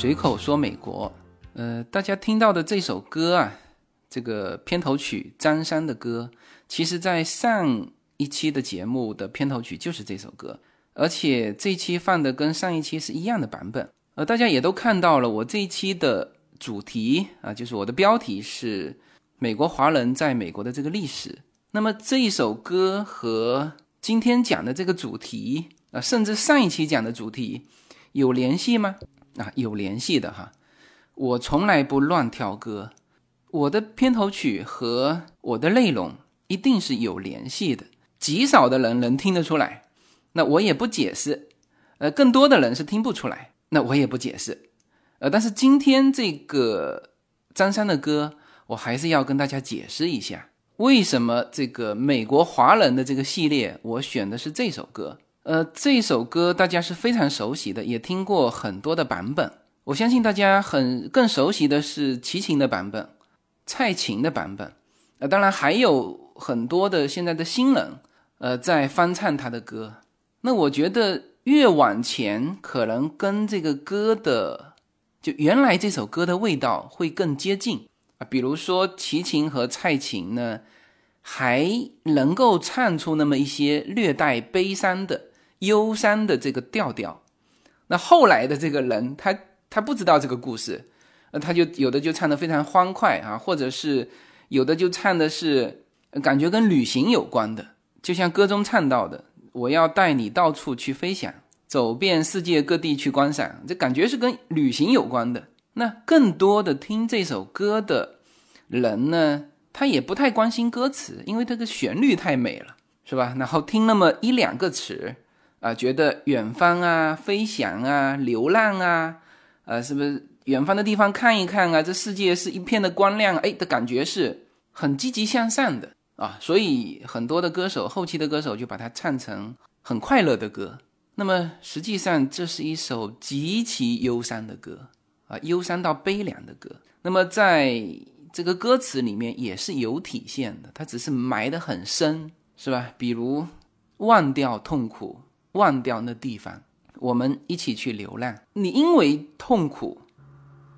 随口说美国，呃，大家听到的这首歌啊，这个片头曲张三的歌，其实在上一期的节目的片头曲就是这首歌，而且这一期放的跟上一期是一样的版本。呃，大家也都看到了，我这一期的主题啊，就是我的标题是美国华人在美国的这个历史。那么这一首歌和今天讲的这个主题啊，甚至上一期讲的主题有联系吗？啊，有联系的哈。我从来不乱挑歌，我的片头曲和我的内容一定是有联系的。极少的人能听得出来，那我也不解释。呃，更多的人是听不出来，那我也不解释。呃，但是今天这个张三的歌，我还是要跟大家解释一下。为什么这个美国华人的这个系列，我选的是这首歌？呃，这首歌大家是非常熟悉的，也听过很多的版本。我相信大家很更熟悉的是齐秦的版本，蔡琴的版本。呃，当然还有很多的现在的新人，呃，在翻唱他的歌。那我觉得越往前，可能跟这个歌的就原来这首歌的味道会更接近啊。比如说齐秦和蔡琴呢。还能够唱出那么一些略带悲伤的、忧伤的这个调调。那后来的这个人，他他不知道这个故事，那他就有的就唱的非常欢快啊，或者是有的就唱的是感觉跟旅行有关的，就像歌中唱到的：“我要带你到处去飞翔，走遍世界各地去观赏。”这感觉是跟旅行有关的。那更多的听这首歌的人呢？他也不太关心歌词，因为这个旋律太美了，是吧？然后听那么一两个词，啊，觉得远方啊、飞翔啊、流浪啊，呃，是不是远方的地方看一看啊？这世界是一片的光亮，哎，的感觉是很积极向上的啊。所以很多的歌手，后期的歌手就把它唱成很快乐的歌。那么实际上，这是一首极其忧伤的歌啊，忧伤到悲凉的歌。那么在这个歌词里面也是有体现的，它只是埋得很深，是吧？比如忘掉痛苦，忘掉那地方，我们一起去流浪。你因为痛苦，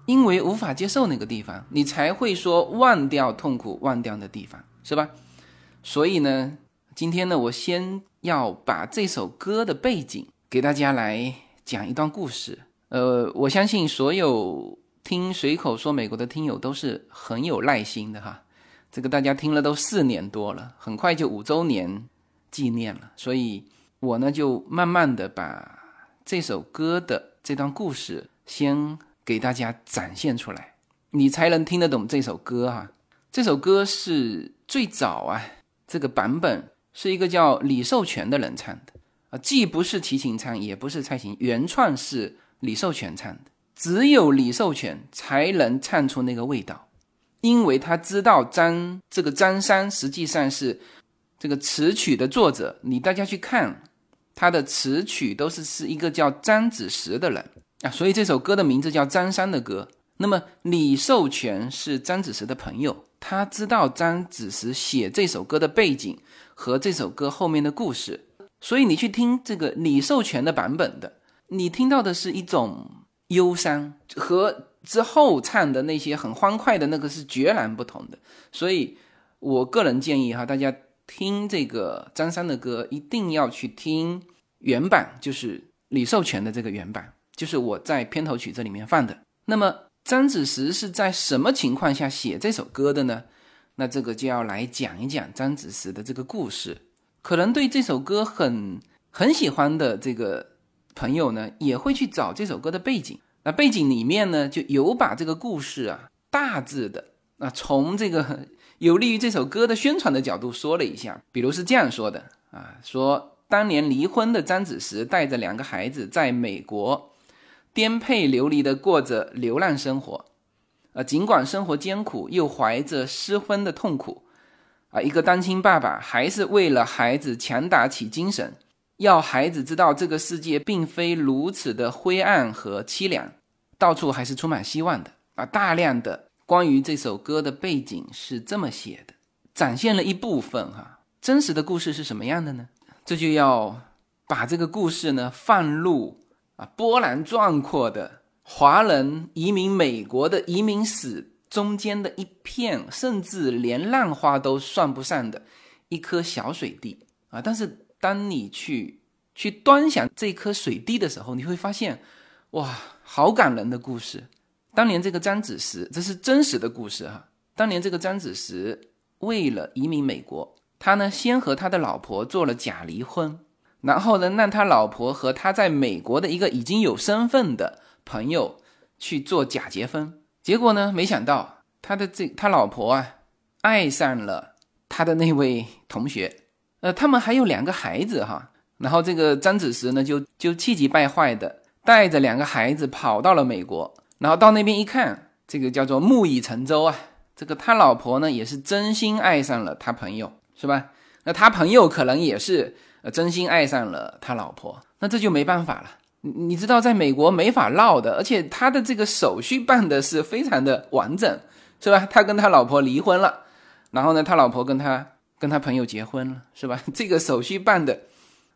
因为无法接受那个地方，你才会说忘掉痛苦，忘掉那地方，是吧？所以呢，今天呢，我先要把这首歌的背景给大家来讲一段故事。呃，我相信所有。听随口说美国的听友都是很有耐心的哈，这个大家听了都四年多了，很快就五周年纪念了，所以我呢就慢慢的把这首歌的这段故事先给大家展现出来，你才能听得懂这首歌哈。这首歌是最早啊，这个版本是一个叫李寿全的人唱的啊，既不是齐秦唱，也不是蔡琴，原创是李寿全唱的。只有李寿全才能唱出那个味道，因为他知道张这个张三实际上是这个词曲的作者。你大家去看他的词曲，都是是一个叫张子时的人啊，所以这首歌的名字叫张三的歌。那么李寿全是张子时的朋友，他知道张子时写这首歌的背景和这首歌后面的故事，所以你去听这个李寿全的版本的，你听到的是一种。忧伤和之后唱的那些很欢快的那个是截然不同的，所以我个人建议哈，大家听这个张三的歌一定要去听原版，就是李寿全的这个原版，就是我在片头曲这里面放的。那么张子时是在什么情况下写这首歌的呢？那这个就要来讲一讲张子时的这个故事。可能对这首歌很很喜欢的这个。朋友呢也会去找这首歌的背景，那背景里面呢就有把这个故事啊大致的啊从这个有利于这首歌的宣传的角度说了一下，比如是这样说的啊，说当年离婚的张子时带着两个孩子在美国颠沛流离的过着流浪生活，啊，尽管生活艰苦，又怀着失婚的痛苦，啊，一个单亲爸爸还是为了孩子强打起精神。要孩子知道这个世界并非如此的灰暗和凄凉，到处还是充满希望的啊！大量的关于这首歌的背景是这么写的，展现了一部分哈。真实的故事是什么样的呢？这就要把这个故事呢放入啊波澜壮阔的华人移民美国的移民史中间的一片，甚至连浪花都算不上的一颗小水滴啊！但是当你去去端详这颗水滴的时候，你会发现，哇，好感人的故事。当年这个张子石，这是真实的故事哈。当年这个张子石为了移民美国，他呢先和他的老婆做了假离婚，然后呢让他老婆和他在美国的一个已经有身份的朋友去做假结婚。结果呢，没想到他的这他老婆啊爱上了他的那位同学，呃，他们还有两个孩子哈。然后这个张子石呢就就气急败坏的带着两个孩子跑到了美国。然后到那边一看，这个叫做木已成舟啊。这个他老婆呢，也是真心爱上了他朋友，是吧？那他朋友可能也是呃真心爱上了他老婆，那这就没办法了。你你知道，在美国没法闹的，而且他的这个手续办的是非常的完整，是吧？他跟他老婆离婚了，然后呢，他老婆跟他跟他朋友结婚了，是吧？这个手续办的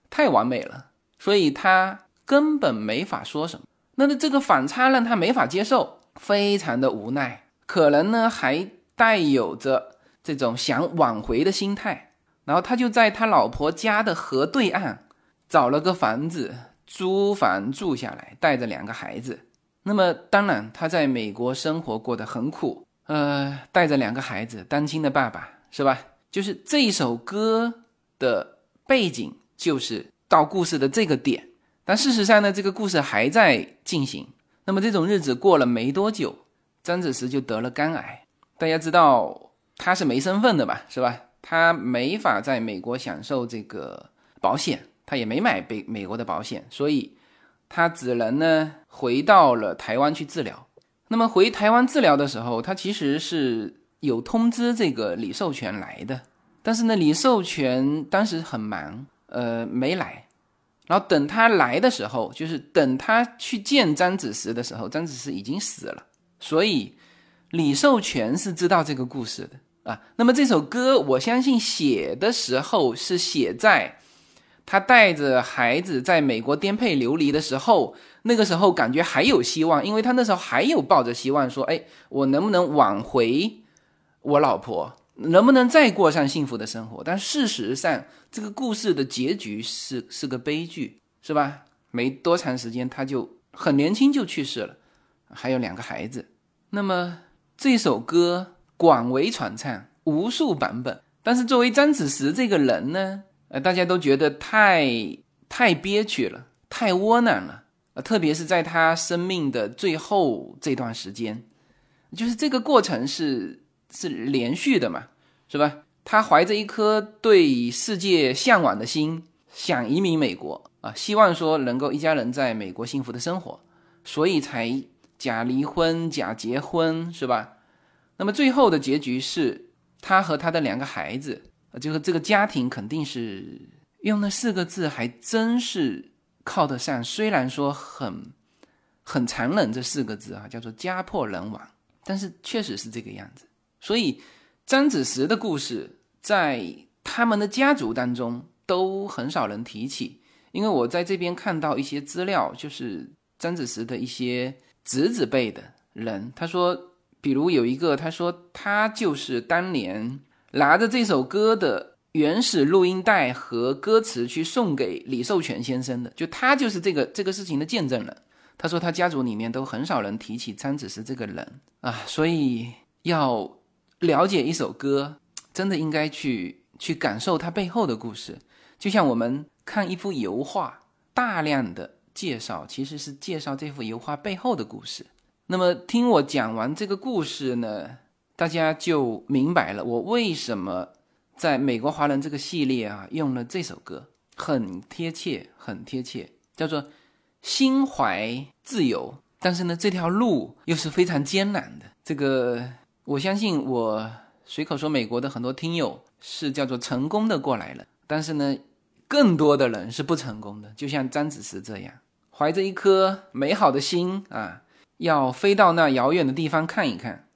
太完美了，所以他根本没法说什么。那这个反差让他没法接受，非常的无奈，可能呢还带有着这种想挽回的心态，然后他就在他老婆家的河对岸找了个房子租房住下来，带着两个孩子。那么当然他在美国生活过得很苦，呃，带着两个孩子，单亲的爸爸是吧？就是这首歌的背景，就是到故事的这个点。但事实上呢，这个故事还在进行。那么这种日子过了没多久，张子石就得了肝癌。大家知道他是没身份的吧？是吧？他没法在美国享受这个保险，他也没买美美国的保险，所以他只能呢回到了台湾去治疗。那么回台湾治疗的时候，他其实是有通知这个李寿全来的，但是呢，李寿全当时很忙，呃，没来。然后等他来的时候，就是等他去见张子石的时候，张子石已经死了。所以李寿全是知道这个故事的啊。那么这首歌，我相信写的时候是写在他带着孩子在美国颠沛流离的时候，那个时候感觉还有希望，因为他那时候还有抱着希望说：“哎，我能不能挽回我老婆？”能不能再过上幸福的生活？但事实上，这个故事的结局是是个悲剧，是吧？没多长时间，他就很年轻就去世了，还有两个孩子。那么这首歌广为传唱，无数版本。但是作为张子石这个人呢，呃，大家都觉得太太憋屈了，太窝囊了。呃，特别是在他生命的最后这段时间，就是这个过程是。是连续的嘛，是吧？他怀着一颗对世界向往的心，想移民美国啊，希望说能够一家人在美国幸福的生活，所以才假离婚、假结婚，是吧？那么最后的结局是，他和他的两个孩子，就是这个家庭肯定是用那四个字，还真是靠得上。虽然说很很残忍，这四个字啊，叫做家破人亡，但是确实是这个样子。所以，张子石的故事在他们的家族当中都很少人提起。因为我在这边看到一些资料，就是张子石的一些侄子辈的人，他说，比如有一个，他说他就是当年拿着这首歌的原始录音带和歌词去送给李寿全先生的，就他就是这个这个事情的见证人。他说他家族里面都很少人提起张子石这个人啊，所以要。了解一首歌，真的应该去去感受它背后的故事，就像我们看一幅油画，大量的介绍其实是介绍这幅油画背后的故事。那么听我讲完这个故事呢，大家就明白了我为什么在美国华人这个系列啊用了这首歌，很贴切，很贴切，叫做心怀自由，但是呢这条路又是非常艰难的，这个。我相信我随口说，美国的很多听友是叫做成功的过来了，但是呢，更多的人是不成功的。就像张子石这样，怀着一颗美好的心啊，要飞到那遥远的地方看一看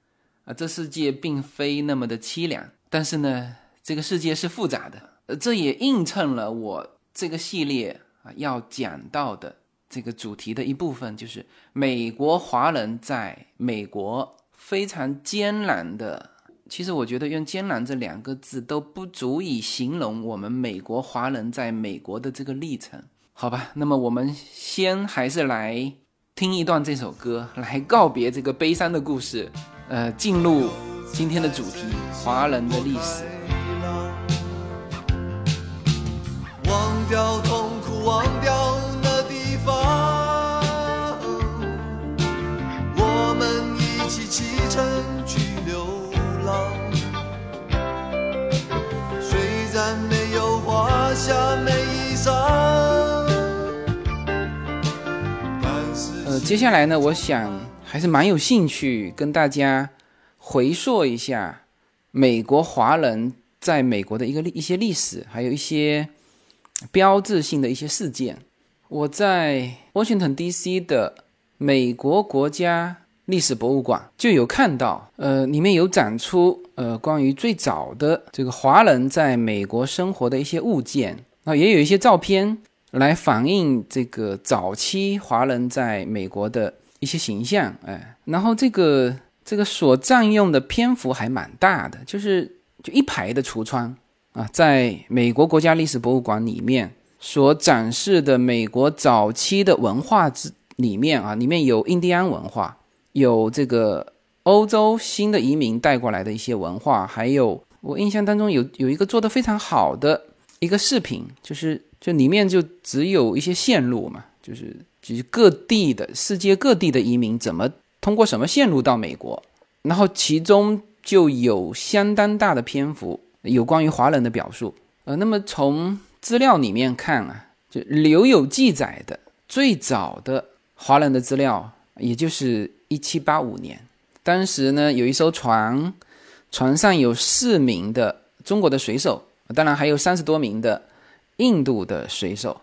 啊，这世界并非那么的凄凉，但是呢，这个世界是复杂的。呃，这也映衬了我这个系列啊要讲到的这个主题的一部分，就是美国华人在美国非常艰难的。其实我觉得用“艰难”这两个字都不足以形容我们美国华人在美国的这个历程，好吧？那么我们先还是来听一段这首歌，来告别这个悲伤的故事，呃，进入今天的主题——华人的历史。忘掉痛苦，忘掉接下来呢，我想还是蛮有兴趣跟大家回溯一下美国华人在美国的一个历一些历史，还有一些标志性的一些事件。我在 Washington D.C. 的美国国家。历史博物馆就有看到，呃，里面有展出，呃，关于最早的这个华人在美国生活的一些物件，啊，也有一些照片来反映这个早期华人在美国的一些形象，哎，然后这个这个所占用的篇幅还蛮大的，就是就一排的橱窗啊，在美国国家历史博物馆里面所展示的美国早期的文化之里面啊，里面有印第安文化。有这个欧洲新的移民带过来的一些文化，还有我印象当中有有一个做的非常好的一个视频，就是就里面就只有一些线路嘛，就是就是各地的世界各地的移民怎么通过什么线路到美国，然后其中就有相当大的篇幅有关于华人的表述。呃，那么从资料里面看啊，就留有记载的最早的华人的资料，也就是。一七八五年，当时呢有一艘船，船上有四名的中国的水手，当然还有三十多名的印度的水手，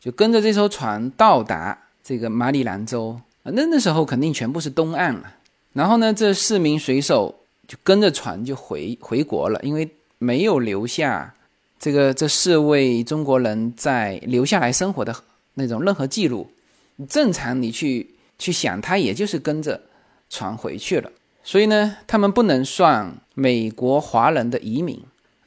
就跟着这艘船到达这个马里兰州。那那时候肯定全部是东岸了。然后呢，这四名水手就跟着船就回回国了，因为没有留下这个这四位中国人在留下来生活的那种任何记录。正常你去。去想，他也就是跟着船回去了，所以呢，他们不能算美国华人的移民。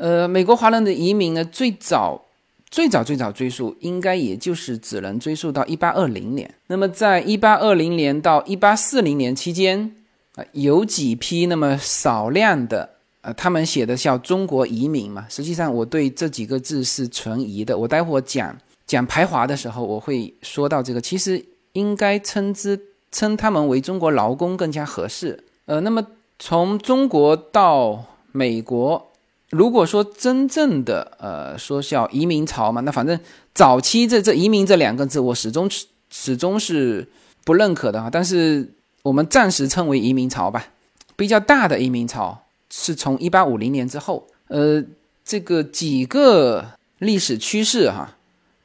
呃，美国华人的移民呢，最早、最早、最早追溯，应该也就是只能追溯到一八二零年。那么，在一八二零年到一八四零年期间，啊，有几批那么少量的，呃，他们写的叫中国移民嘛。实际上，我对这几个字是存疑的。我待会讲讲排华的时候，我会说到这个。其实。应该称之称他们为中国劳工更加合适。呃，那么从中国到美国，如果说真正的呃说叫移民潮嘛，那反正早期这这移民这两个字，我始终始终是不认可的啊。但是我们暂时称为移民潮吧。比较大的移民潮是从一八五零年之后。呃，这个几个历史趋势哈，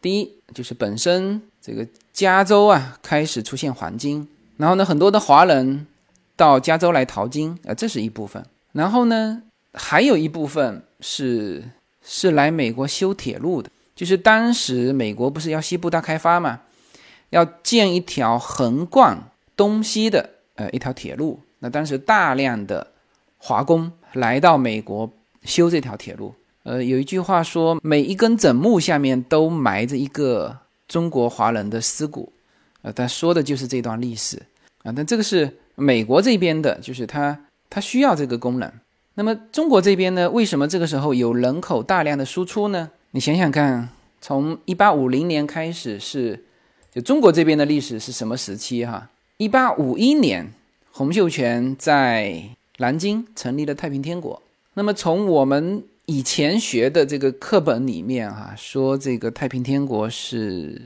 第一就是本身这个。加州啊，开始出现黄金，然后呢，很多的华人到加州来淘金，啊，这是一部分。然后呢，还有一部分是是来美国修铁路的，就是当时美国不是要西部大开发嘛，要建一条横贯东西的呃一条铁路。那当时大量的华工来到美国修这条铁路，呃，有一句话说，每一根枕木下面都埋着一个。中国华人的尸骨，呃，他说的就是这段历史啊。但这个是美国这边的，就是他他需要这个功能。那么中国这边呢？为什么这个时候有人口大量的输出呢？你想想看，从一八五零年开始是，就中国这边的历史是什么时期哈？一八五一年，洪秀全在南京成立了太平天国。那么从我们以前学的这个课本里面，哈，说这个太平天国是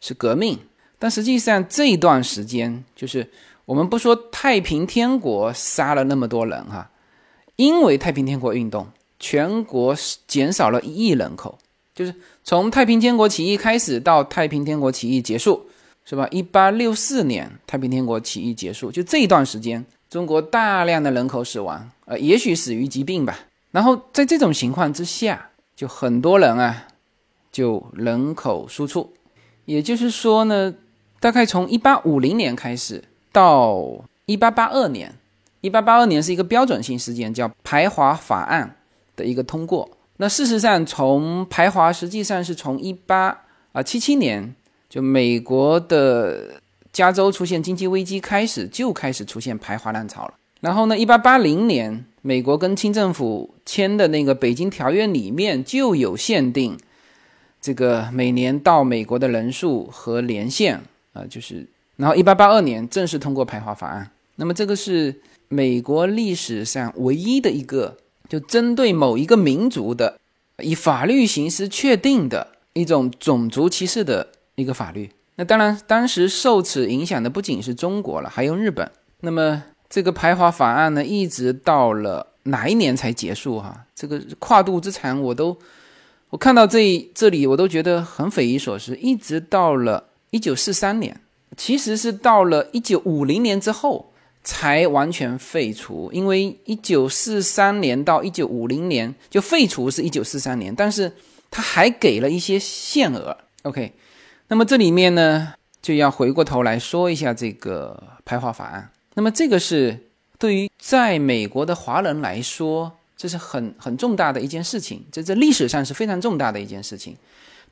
是革命，但实际上这一段时间，就是我们不说太平天国杀了那么多人，哈，因为太平天国运动，全国减少了一亿人口，就是从太平天国起义开始到太平天国起义结束，是吧？一八六四年太平天国起义结束，就这一段时间，中国大量的人口死亡，呃，也许死于疾病吧。然后在这种情况之下，就很多人啊，就人口输出，也就是说呢，大概从一八五零年开始到一八八二年，一八八二年是一个标准性事件，叫排华法案的一个通过。那事实上，从排华实际上是从一八啊七七年就美国的加州出现经济危机开始，就开始出现排华浪潮了。然后呢，一八八零年美国跟清政府签的那个《北京条约》里面就有限定。这个每年到美国的人数和年限啊，就是，然后一八八二年正式通过排华法案。那么这个是美国历史上唯一的一个就针对某一个民族的以法律形式确定的一种种族歧视的一个法律。那当然，当时受此影响的不仅是中国了，还有日本。那么这个排华法案呢，一直到了哪一年才结束？哈，这个跨度之长，我都。我看到这这里，我都觉得很匪夷所思。一直到了一九四三年，其实是到了一九五零年之后才完全废除。因为一九四三年到一九五零年就废除是一九四三年，但是他还给了一些限额。OK，那么这里面呢，就要回过头来说一下这个排华法案。那么这个是对于在美国的华人来说。这是很很重大的一件事情，这在历史上是非常重大的一件事情，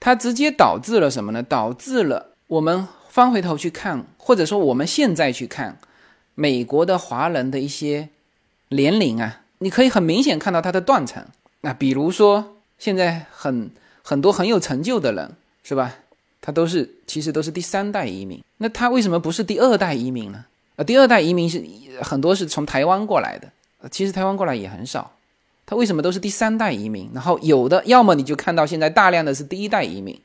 它直接导致了什么呢？导致了我们翻回头去看，或者说我们现在去看美国的华人的一些年龄啊，你可以很明显看到它的断层。那比如说现在很很多很有成就的人，是吧？他都是其实都是第三代移民，那他为什么不是第二代移民呢？啊，第二代移民是很多是从台湾过来的，其实台湾过来也很少。他为什么都是第三代移民？然后有的要么你就看到现在大量的是第一代移民，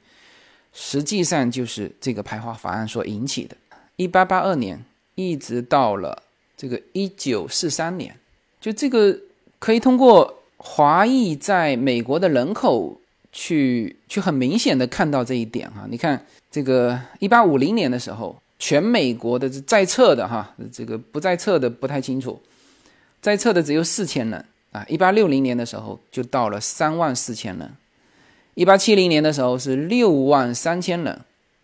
实际上就是这个排华法案所引起的。一八八二年一直到了这个一九四三年，就这个可以通过华裔在美国的人口去去很明显的看到这一点哈。你看这个一八五零年的时候，全美国的在册的哈，这个不在册的不太清楚，在册的只有四千人。啊，一八六零年的时候就到了三万四千人，一八七零年的时候是六万三千人，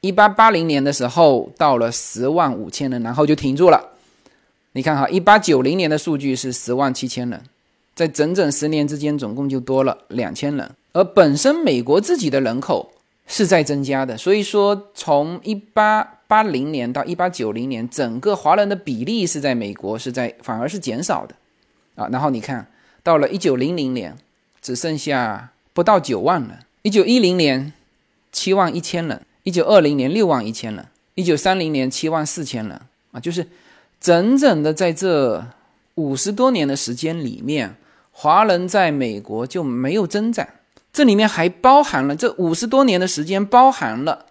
一八八零年的时候到了十万五千人，然后就停住了。你看哈，一八九零年的数据是十万七千人，在整整十年之间总共就多了两千人，而本身美国自己的人口是在增加的，所以说从一八八零年到一八九零年，整个华人的比例是在美国是在反而是减少的啊，然后你看。到了一九零零年，只剩下不到九万人；一九一零年，七万一千人；一九二零年，六万一千人；一九三零年，七万四千人。啊，就是整整的在这五十多年的时间里面，华人在美国就没有增长。这里面还包含了这五十多年的时间，包含了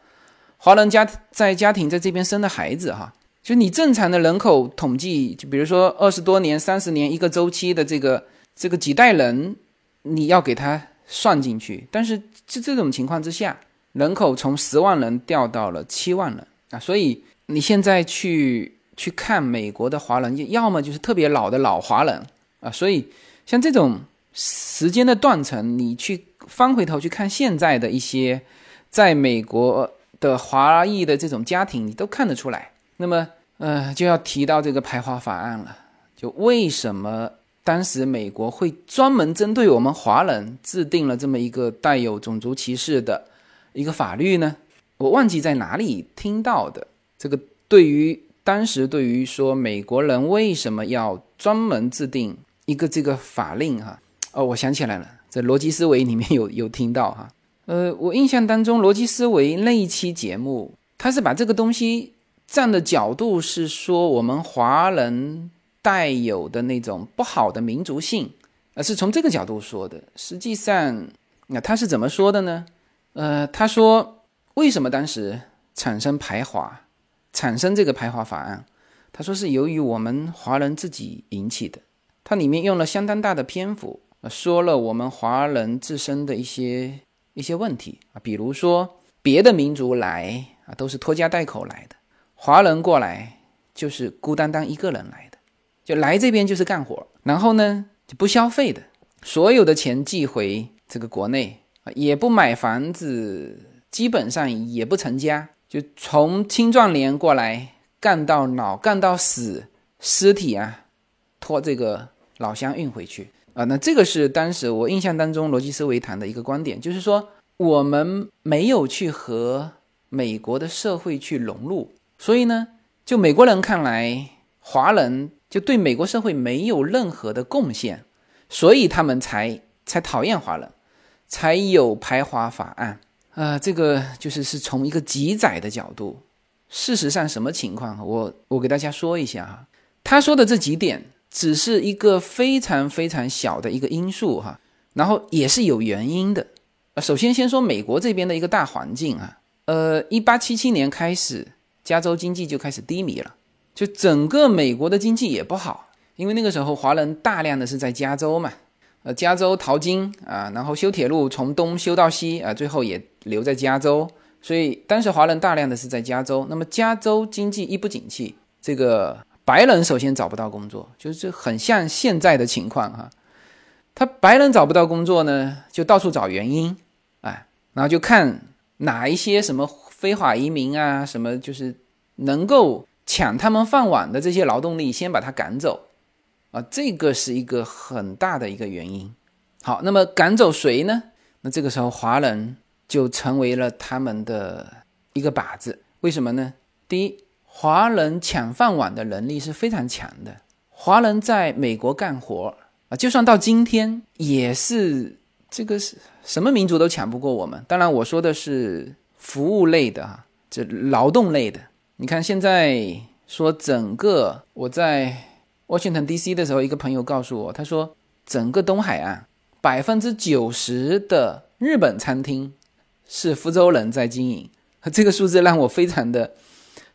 华人家在家庭在这边生的孩子。哈，就你正常的人口统计，就比如说二十多年、三十年一个周期的这个。这个几代人，你要给他算进去，但是就这种情况之下，人口从十万人掉到了七万人啊，所以你现在去去看美国的华人，要么就是特别老的老华人啊，所以像这种时间的断层，你去翻回头去看现在的一些在美国的华裔的这种家庭，你都看得出来。那么，呃，就要提到这个排华法案了，就为什么？当时美国会专门针对我们华人制定了这么一个带有种族歧视的一个法律呢？我忘记在哪里听到的。这个对于当时对于说美国人为什么要专门制定一个这个法令哈？哦，我想起来了，在逻辑思维里面有有听到哈。呃，我印象当中逻辑思维那一期节目，他是把这个东西站的角度是说我们华人。带有的那种不好的民族性，而是从这个角度说的。实际上，那他是怎么说的呢？呃，他说为什么当时产生排华，产生这个排华法案？他说是由于我们华人自己引起的。它里面用了相当大的篇幅，说了我们华人自身的一些一些问题啊，比如说别的民族来啊都是拖家带口来的，华人过来就是孤单单一个人来的。就来这边就是干活，然后呢就不消费的，所有的钱寄回这个国内，也不买房子，基本上也不成家，就从青壮年过来干到老，干到死，尸体啊拖这个老乡运回去啊。那这个是当时我印象当中逻辑思维谈的一个观点，就是说我们没有去和美国的社会去融入，所以呢，就美国人看来，华人就对美国社会没有任何的贡献，所以他们才才讨厌华人，才有排华法案。啊，这个就是是从一个极窄的角度。事实上，什么情况？我我给大家说一下哈。他说的这几点只是一个非常非常小的一个因素哈，然后也是有原因的。首先先说美国这边的一个大环境啊，呃，一八七七年开始，加州经济就开始低迷了，就整个美国的经济也不好，因为那个时候华人大量的是在加州嘛。呃，加州淘金啊，然后修铁路从东修到西啊，最后也留在加州。所以当时华人大量的是在加州。那么加州经济一不景气，这个白人首先找不到工作，就是很像现在的情况哈。他白人找不到工作呢，就到处找原因，哎，然后就看哪一些什么非法移民啊，什么就是能够抢他们饭碗的这些劳动力，先把他赶走。啊，这个是一个很大的一个原因。好，那么赶走谁呢？那这个时候华人就成为了他们的一个靶子。为什么呢？第一，华人抢饭碗的能力是非常强的。华人在美国干活啊，就算到今天也是这个是什么民族都抢不过我们。当然，我说的是服务类的啊，这劳动类的。你看现在说整个我在。Washington D.C. 的时候，一个朋友告诉我，他说整个东海岸百分之九十的日本餐厅是福州人在经营，这个数字让我非常的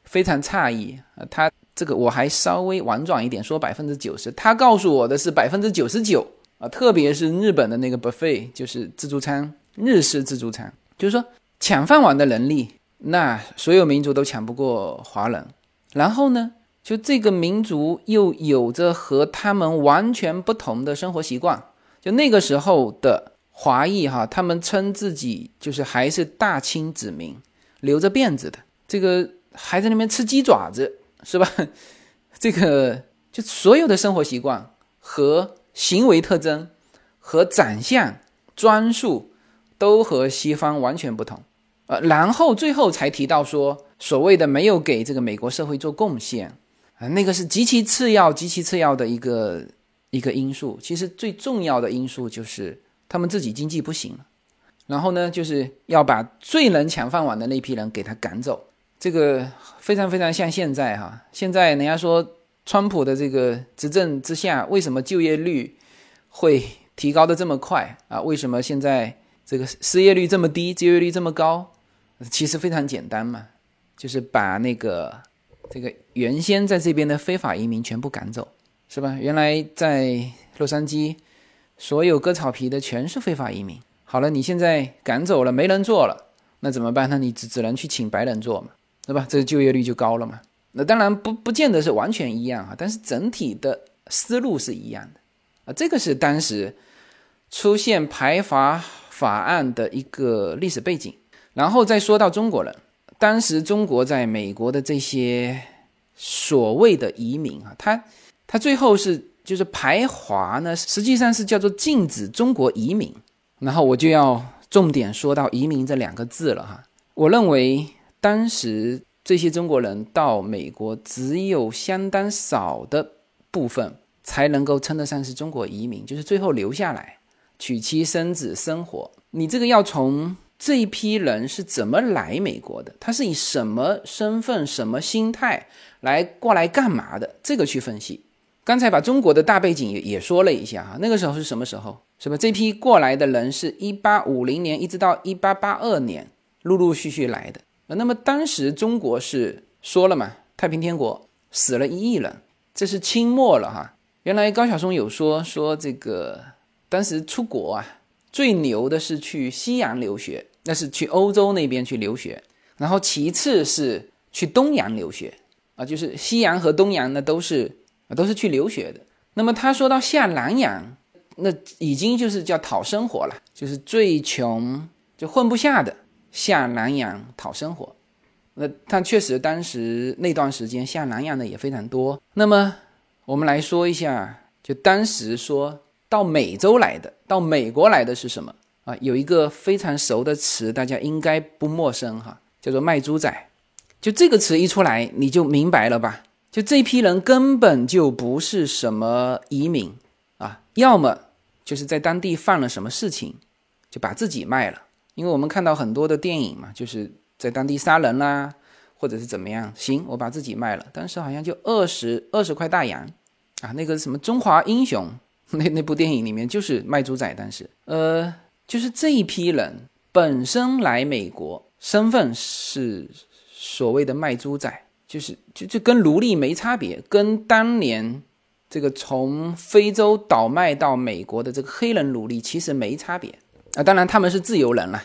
非常诧异啊。他这个我还稍微婉转一点说百分之九十，他告诉我的是百分之九十九啊，特别是日本的那个 buffet，就是自助餐，日式自助餐，就是说抢饭碗的能力，那所有民族都抢不过华人。然后呢？就这个民族又有着和他们完全不同的生活习惯。就那个时候的华裔哈，他们称自己就是还是大清子民，留着辫子的，这个还在那边吃鸡爪子，是吧？这个就所有的生活习惯和行为特征和长相装束都和西方完全不同。呃，然后最后才提到说，所谓的没有给这个美国社会做贡献。啊，那个是极其次要、极其次要的一个一个因素。其实最重要的因素就是他们自己经济不行了，然后呢，就是要把最能抢饭碗的那批人给他赶走。这个非常非常像现在哈，现在人家说川普的这个执政之下，为什么就业率会提高的这么快啊？为什么现在这个失业率这么低，就业率这么高？其实非常简单嘛，就是把那个。这个原先在这边的非法移民全部赶走，是吧？原来在洛杉矶，所有割草皮的全是非法移民。好了，你现在赶走了，没人做了，那怎么办？那你只只能去请白人做嘛，对吧？这个就业率就高了嘛。那当然不不见得是完全一样啊，但是整体的思路是一样的啊。这个是当时出现排华法案的一个历史背景。然后再说到中国人。当时中国在美国的这些所谓的移民啊，他他最后是就是排华呢，实际上是叫做禁止中国移民。然后我就要重点说到移民这两个字了哈。我认为当时这些中国人到美国，只有相当少的部分才能够称得上是中国移民，就是最后留下来娶妻生子生活。你这个要从。这一批人是怎么来美国的？他是以什么身份、什么心态来过来干嘛的？这个去分析。刚才把中国的大背景也也说了一下哈，那个时候是什么时候？是吧？这批过来的人是一八五零年一直到一八八二年，陆陆续续来的。那么当时中国是说了嘛，太平天国死了一亿人，这是清末了哈。原来高晓松有说说这个，当时出国啊，最牛的是去西洋留学。那是去欧洲那边去留学，然后其次是去东洋留学啊，就是西洋和东洋呢都是啊都是去留学的。那么他说到下南洋，那已经就是叫讨生活了，就是最穷就混不下的下南洋讨生活。那他确实当时那段时间下南洋的也非常多。那么我们来说一下，就当时说到美洲来的，到美国来的是什么啊？有一个非常熟的词，大家应该不陌生哈，叫做卖猪仔。就这个词一出来，你就明白了吧？就这批人根本就不是什么移民啊，要么就是在当地犯了什么事情，就把自己卖了。因为我们看到很多的电影嘛，就是在当地杀人啦，或者是怎么样。行，我把自己卖了，当时好像就二十二十块大洋啊。那个什么《中华英雄》那那部电影里面就是卖猪仔，但是呃，就是这一批人本身来美国，身份是所谓的卖猪仔。就是就就跟奴隶没差别，跟当年这个从非洲倒卖到美国的这个黑人奴隶其实没差别啊。当然他们是自由人了，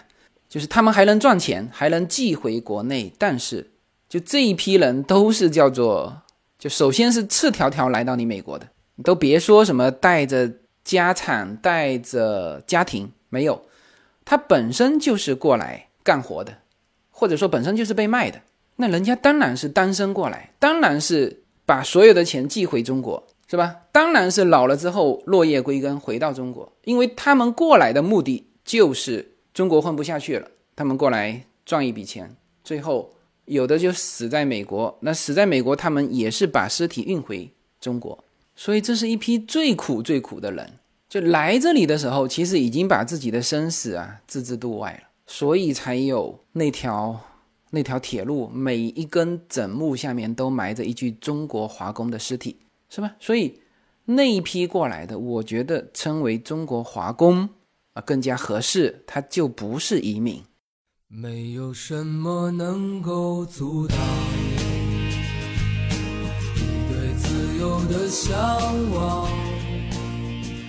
就是他们还能赚钱，还能寄回国内。但是就这一批人都是叫做，就首先是赤条条来到你美国的，你都别说什么带着家产、带着家庭，没有，他本身就是过来干活的，或者说本身就是被卖的。那人家当然是单身过来，当然是把所有的钱寄回中国，是吧？当然是老了之后落叶归根回到中国，因为他们过来的目的就是中国混不下去了，他们过来赚一笔钱，最后有的就死在美国，那死在美国，他们也是把尸体运回中国，所以这是一批最苦最苦的人，就来这里的时候，其实已经把自己的生死啊置之度外了，所以才有那条。那条铁路每一根枕木下面都埋着一具中国华工的尸体，是吧？所以那一批过来的，我觉得称为中国华工啊更加合适，他就不是移民。没有什么能够阻挡你对自由的向往。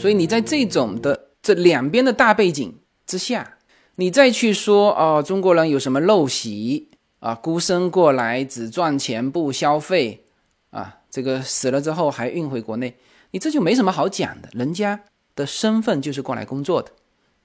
所以你在这种的这两边的大背景之下，你再去说哦，中国人有什么陋习啊？孤身过来只赚钱不消费啊？这个死了之后还运回国内，你这就没什么好讲的。人家的身份就是过来工作的，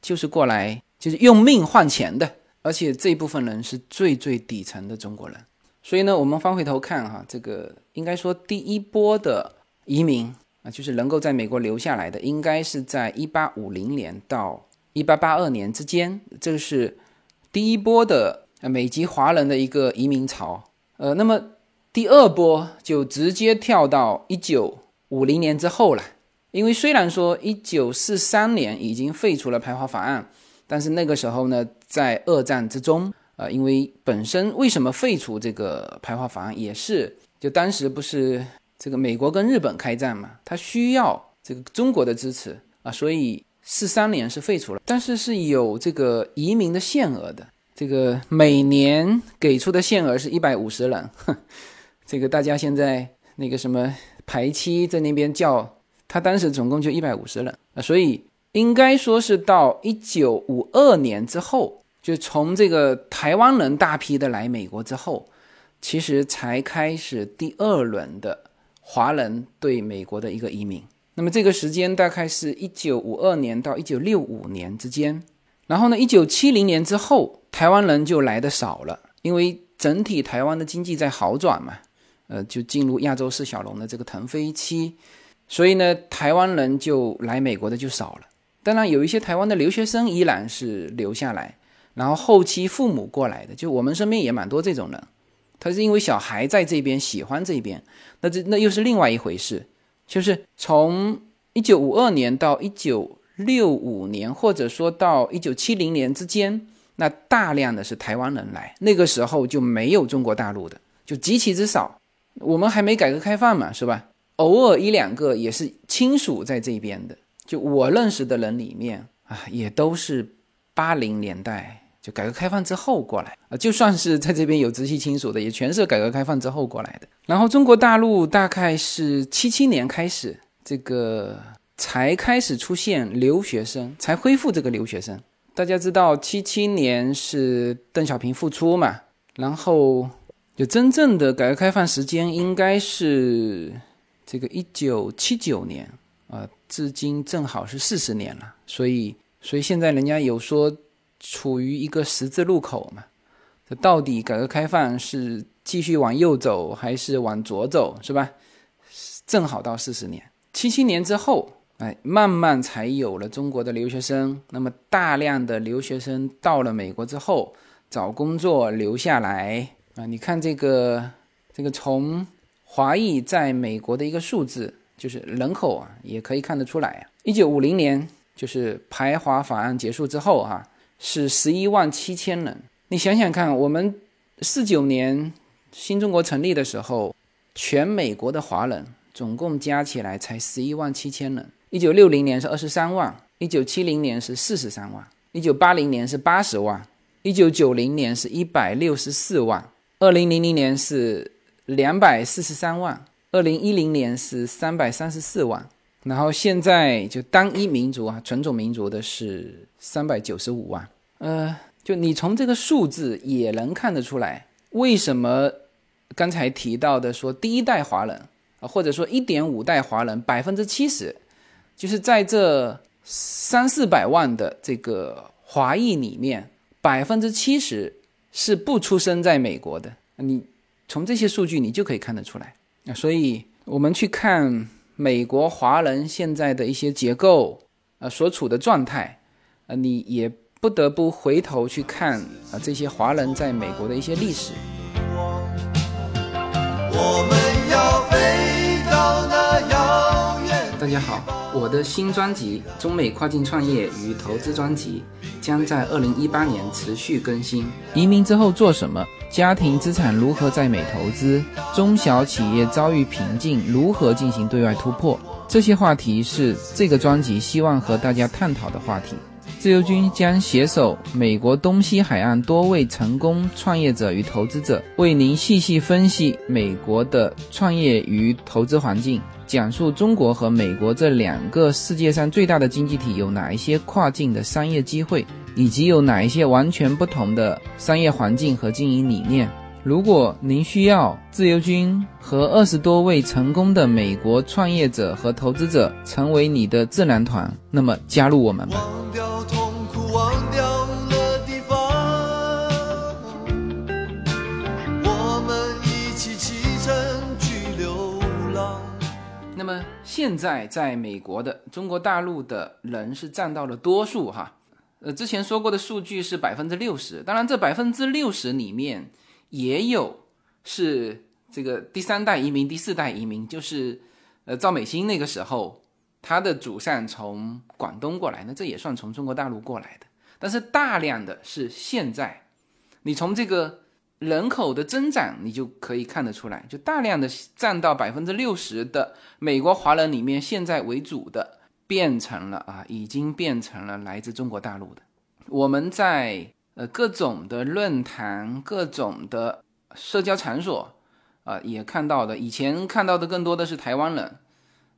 就是过来就是用命换钱的，而且这部分人是最最底层的中国人。所以呢，我们翻回头看哈，这个应该说第一波的移民。啊，就是能够在美国留下来的，应该是在一八五零年到一八八二年之间，这是第一波的美籍华人的一个移民潮。呃，那么第二波就直接跳到一九五零年之后了。因为虽然说一九四三年已经废除了排华法案，但是那个时候呢，在二战之中，呃，因为本身为什么废除这个排华法案，也是就当时不是。这个美国跟日本开战嘛，他需要这个中国的支持啊，所以四三年是废除了，但是是有这个移民的限额的，这个每年给出的限额是一百五十人，这个大家现在那个什么排期在那边叫，他当时总共就一百五十人啊，所以应该说是到一九五二年之后，就从这个台湾人大批的来美国之后，其实才开始第二轮的。华人对美国的一个移民，那么这个时间大概是一九五二年到一九六五年之间。然后呢，一九七零年之后，台湾人就来的少了，因为整体台湾的经济在好转嘛，呃，就进入亚洲四小龙的这个腾飞期，所以呢，台湾人就来美国的就少了。当然，有一些台湾的留学生依然是留下来，然后后期父母过来的，就我们身边也蛮多这种人。他是因为小孩在这边喜欢这边，那这那又是另外一回事就是从一九五二年到一九六五年，或者说到一九七零年之间，那大量的是台湾人来，那个时候就没有中国大陆的，就极其之少。我们还没改革开放嘛，是吧？偶尔一两个也是亲属在这边的，就我认识的人里面啊，也都是八零年代就改革开放之后过来啊，就算是在这边有直系亲属的，也全是改革开放之后过来的。然后中国大陆大概是七七年开始，这个才开始出现留学生，才恢复这个留学生。大家知道七七年是邓小平复出嘛，然后就真正的改革开放时间应该是。这个一九七九年啊，至今正好是四十年了，所以，所以现在人家有说处于一个十字路口嘛，这到底改革开放是继续往右走还是往左走，是吧？正好到四十年，七七年之后，哎，慢慢才有了中国的留学生，那么大量的留学生到了美国之后找工作留下来啊，你看这个，这个从。华裔在美国的一个数字，就是人口啊，也可以看得出来啊。一九五零年，就是排华法案结束之后，哈，是十一万七千人。你想想看，我们四九年新中国成立的时候，全美国的华人总共加起来才十一万七千人。一九六零年是二十三万，一九七零年是四十三万，一九八零年是八十万，一九九零年是一百六十四万，二零零零年是。两百四十三万，二零一零年是三百三十四万，然后现在就单一民族啊，纯种民族的是三百九十五万。呃，就你从这个数字也能看得出来，为什么刚才提到的说第一代华人啊，或者说一点五代华人，百分之七十，就是在这三四百万的这个华裔里面，百分之七十是不出生在美国的。你。从这些数据你就可以看得出来啊，所以我们去看美国华人现在的一些结构啊，所处的状态啊，你也不得不回头去看啊这些华人在美国的一些历史。我们要飞到那遥远。大家好，我的新专辑《中美跨境创业与投资专辑》将在二零一八年持续更新。移民之后做什么？家庭资产如何在美投资？中小企业遭遇瓶颈，如何进行对外突破？这些话题是这个专辑希望和大家探讨的话题。自由军将携手美国东西海岸多位成功创业者与投资者，为您细细分析美国的创业与投资环境，讲述中国和美国这两个世界上最大的经济体有哪一些跨境的商业机会。以及有哪一些完全不同的商业环境和经营理念？如果您需要自由军和二十多位成功的美国创业者和投资者成为你的智囊团，那么加入我们吧。那么现在在美国的中国大陆的人是占到了多数哈。呃，之前说过的数据是百分之六十，当然这百分之六十里面也有是这个第三代移民、第四代移民，就是呃赵美心那个时候他的祖上从广东过来，那这也算从中国大陆过来的。但是大量的是现在，你从这个人口的增长，你就可以看得出来，就大量的占到百分之六十的美国华人里面，现在为主的。变成了啊，已经变成了来自中国大陆的。我们在呃各种的论坛、各种的社交场所啊，也看到的。以前看到的更多的是台湾人、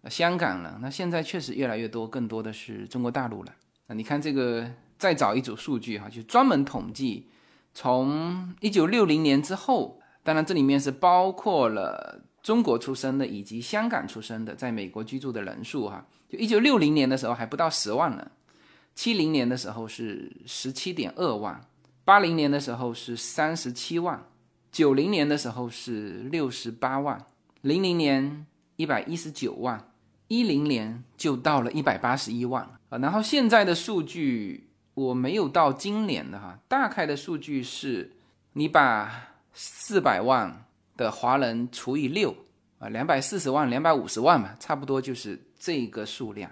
香港人，那现在确实越来越多，更多的是中国大陆了。那你看这个，再找一组数据哈，就专门统计从一九六零年之后，当然这里面是包括了中国出生的以及香港出生的在美国居住的人数哈。就一九六零年的时候还不到十万人，七零年的时候是十七点二万，八零年的时候是三十七万，九零年的时候是六十八万，零零年一百一十九万，一零年就到了一百八十一万啊。然后现在的数据我没有到今年的哈，大概的数据是，你把四百万的华人除以六，啊，两百四十万、两百五十万嘛，差不多就是这个数量。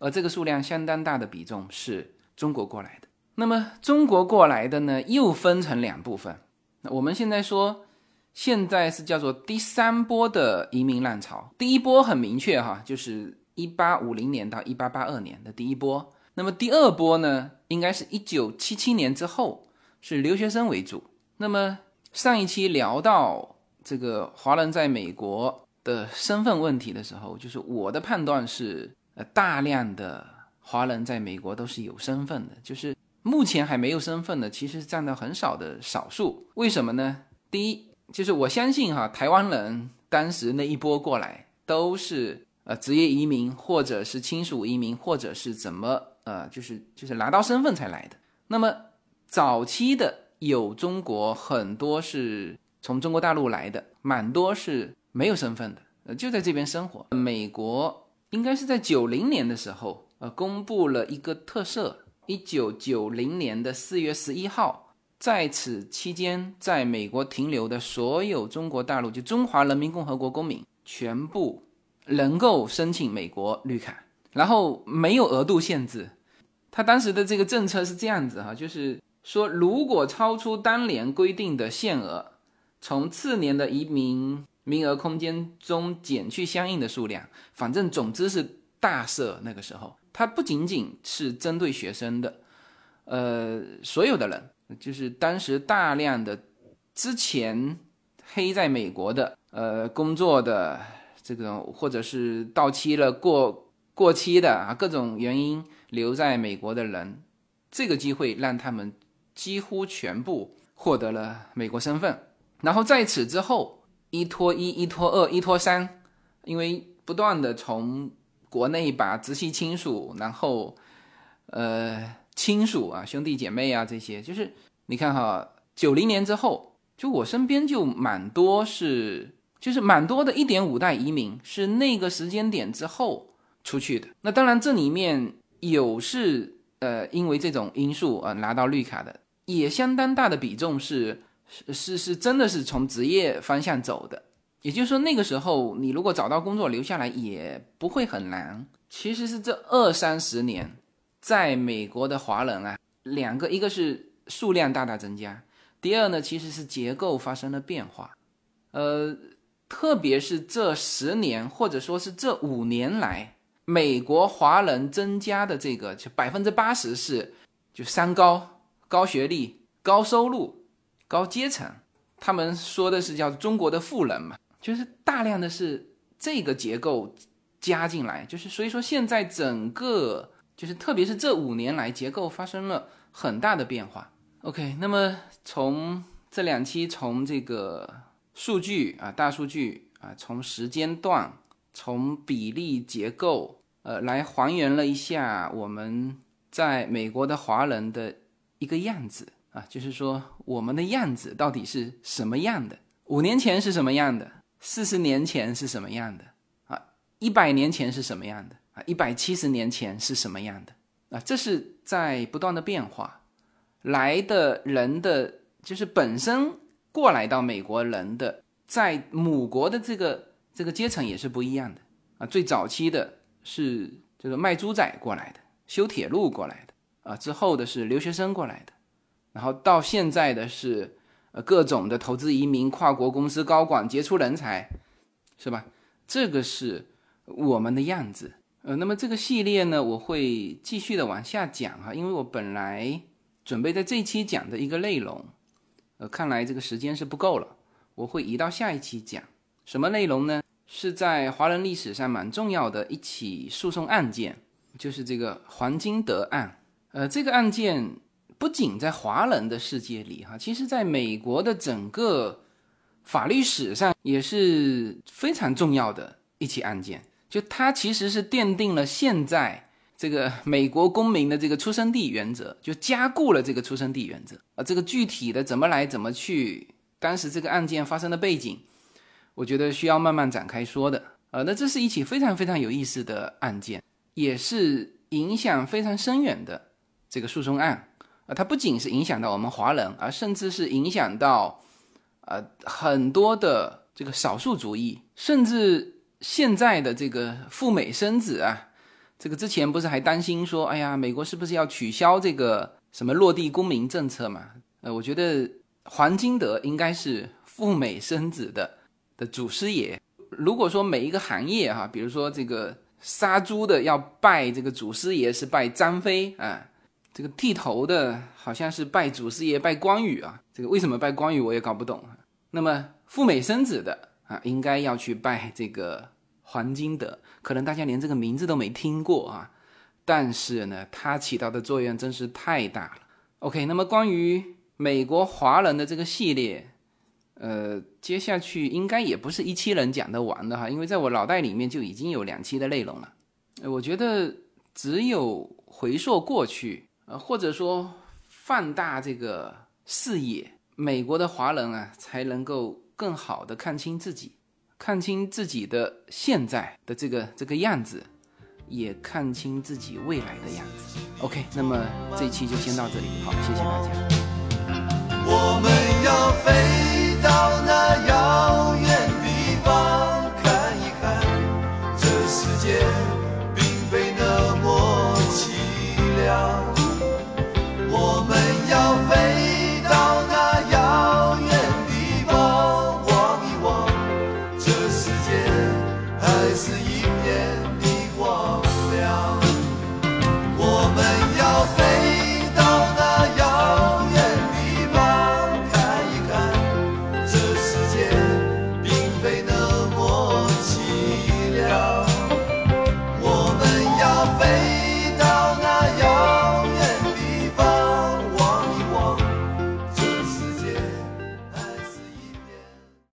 而这个数量相当大的比重是中国过来的。那么中国过来的呢，又分成两部分。那我们现在说，现在是叫做第三波的移民浪潮。第一波很明确哈，就是一八五零年到一八八二年的第一波。那么第二波呢，应该是一九七七年之后，是留学生为主。那么上一期聊到这个华人在美国的身份问题的时候，就是我的判断是。呃大量的华人在美国都是有身份的，就是目前还没有身份的，其实占到很少的少数。为什么呢？第一，就是我相信哈，台湾人当时那一波过来都是呃职业移民，或者是亲属移民，或者是怎么呃，就是就是拿到身份才来的。那么早期的有中国很多是从中国大陆来的，蛮多是没有身份的，呃就在这边生活。美国。应该是在九零年的时候，呃，公布了一个特赦。一九九零年的四月十一号，在此期间，在美国停留的所有中国大陆就中华人民共和国公民，全部能够申请美国绿卡，然后没有额度限制。他当时的这个政策是这样子哈，就是说，如果超出当年规定的限额，从次年的移民。名额空间中减去相应的数量，反正总之是大赦。那个时候，它不仅仅是针对学生的，呃，所有的人，就是当时大量的之前黑在美国的，呃，工作的这种，或者是到期了过过期的啊，各种原因留在美国的人，这个机会让他们几乎全部获得了美国身份。然后在此之后。一拖一，一拖二，一拖三，因为不断的从国内把直系亲属，然后，呃，亲属啊，兄弟姐妹啊，这些，就是你看哈，九零年之后，就我身边就蛮多是，就是蛮多的一点五代移民是那个时间点之后出去的。那当然这里面有是呃因为这种因素而拿到绿卡的，也相当大的比重是。是是是，真的是从职业方向走的，也就是说那个时候你如果找到工作留下来也不会很难。其实是这二三十年，在美国的华人啊，两个，一个是数量大大增加，第二呢其实是结构发生了变化。呃，特别是这十年或者说是这五年来，美国华人增加的这个就百分之八十是就三高：高学历、高收入。高阶层，他们说的是叫中国的富人嘛，就是大量的是这个结构加进来，就是所以说现在整个就是特别是这五年来结构发生了很大的变化。OK，那么从这两期从这个数据啊大数据啊从时间段从比例结构呃来还原了一下我们在美国的华人的一个样子。啊，就是说我们的样子到底是什么样的？五年前是什么样的？四十年前是什么样的？啊，一百年前是什么样的？啊，一百七十年前是什么样的？啊，这是在不断的变化。来的人的就是本身过来到美国人的，在母国的这个这个阶层也是不一样的。啊，最早期的是这个卖猪仔过来的，修铁路过来的。啊，之后的是留学生过来的。然后到现在的是，呃，各种的投资移民、跨国公司高管、杰出人才，是吧？这个是我们的样子。呃，那么这个系列呢，我会继续的往下讲哈，因为我本来准备在这一期讲的一个内容，呃，看来这个时间是不够了，我会移到下一期讲。什么内容呢？是在华人历史上蛮重要的一起诉讼案件，就是这个黄金德案。呃，这个案件。不仅在华人的世界里，哈，其实在美国的整个法律史上也是非常重要的一起案件。就它其实是奠定了现在这个美国公民的这个出生地原则，就加固了这个出生地原则。啊，这个具体的怎么来怎么去，当时这个案件发生的背景，我觉得需要慢慢展开说的。呃，那这是一起非常非常有意思的案件，也是影响非常深远的这个诉讼案。它不仅是影响到我们华人，而甚至是影响到，呃，很多的这个少数族裔，甚至现在的这个赴美生子啊，这个之前不是还担心说，哎呀，美国是不是要取消这个什么落地公民政策嘛？呃，我觉得黄金德应该是赴美生子的的祖师爷。如果说每一个行业哈，比如说这个杀猪的要拜这个祖师爷是拜张飞啊，这个剃头的好像是拜祖师爷拜关羽啊，这个为什么拜关羽我也搞不懂。那么赴美生子的啊，应该要去拜这个黄金德，可能大家连这个名字都没听过啊，但是呢，它起到的作用真是太大了。OK，那么关于美国华人的这个系列。呃，接下去应该也不是一期能讲得完的哈，因为在我脑袋里面就已经有两期的内容了。我觉得只有回溯过去，呃，或者说放大这个视野，美国的华人啊，才能够更好的看清自己，看清自己的现在的这个这个样子，也看清自己未来的样子。OK，那么这一期就先到这里，好，谢谢大家。我们要飞到那。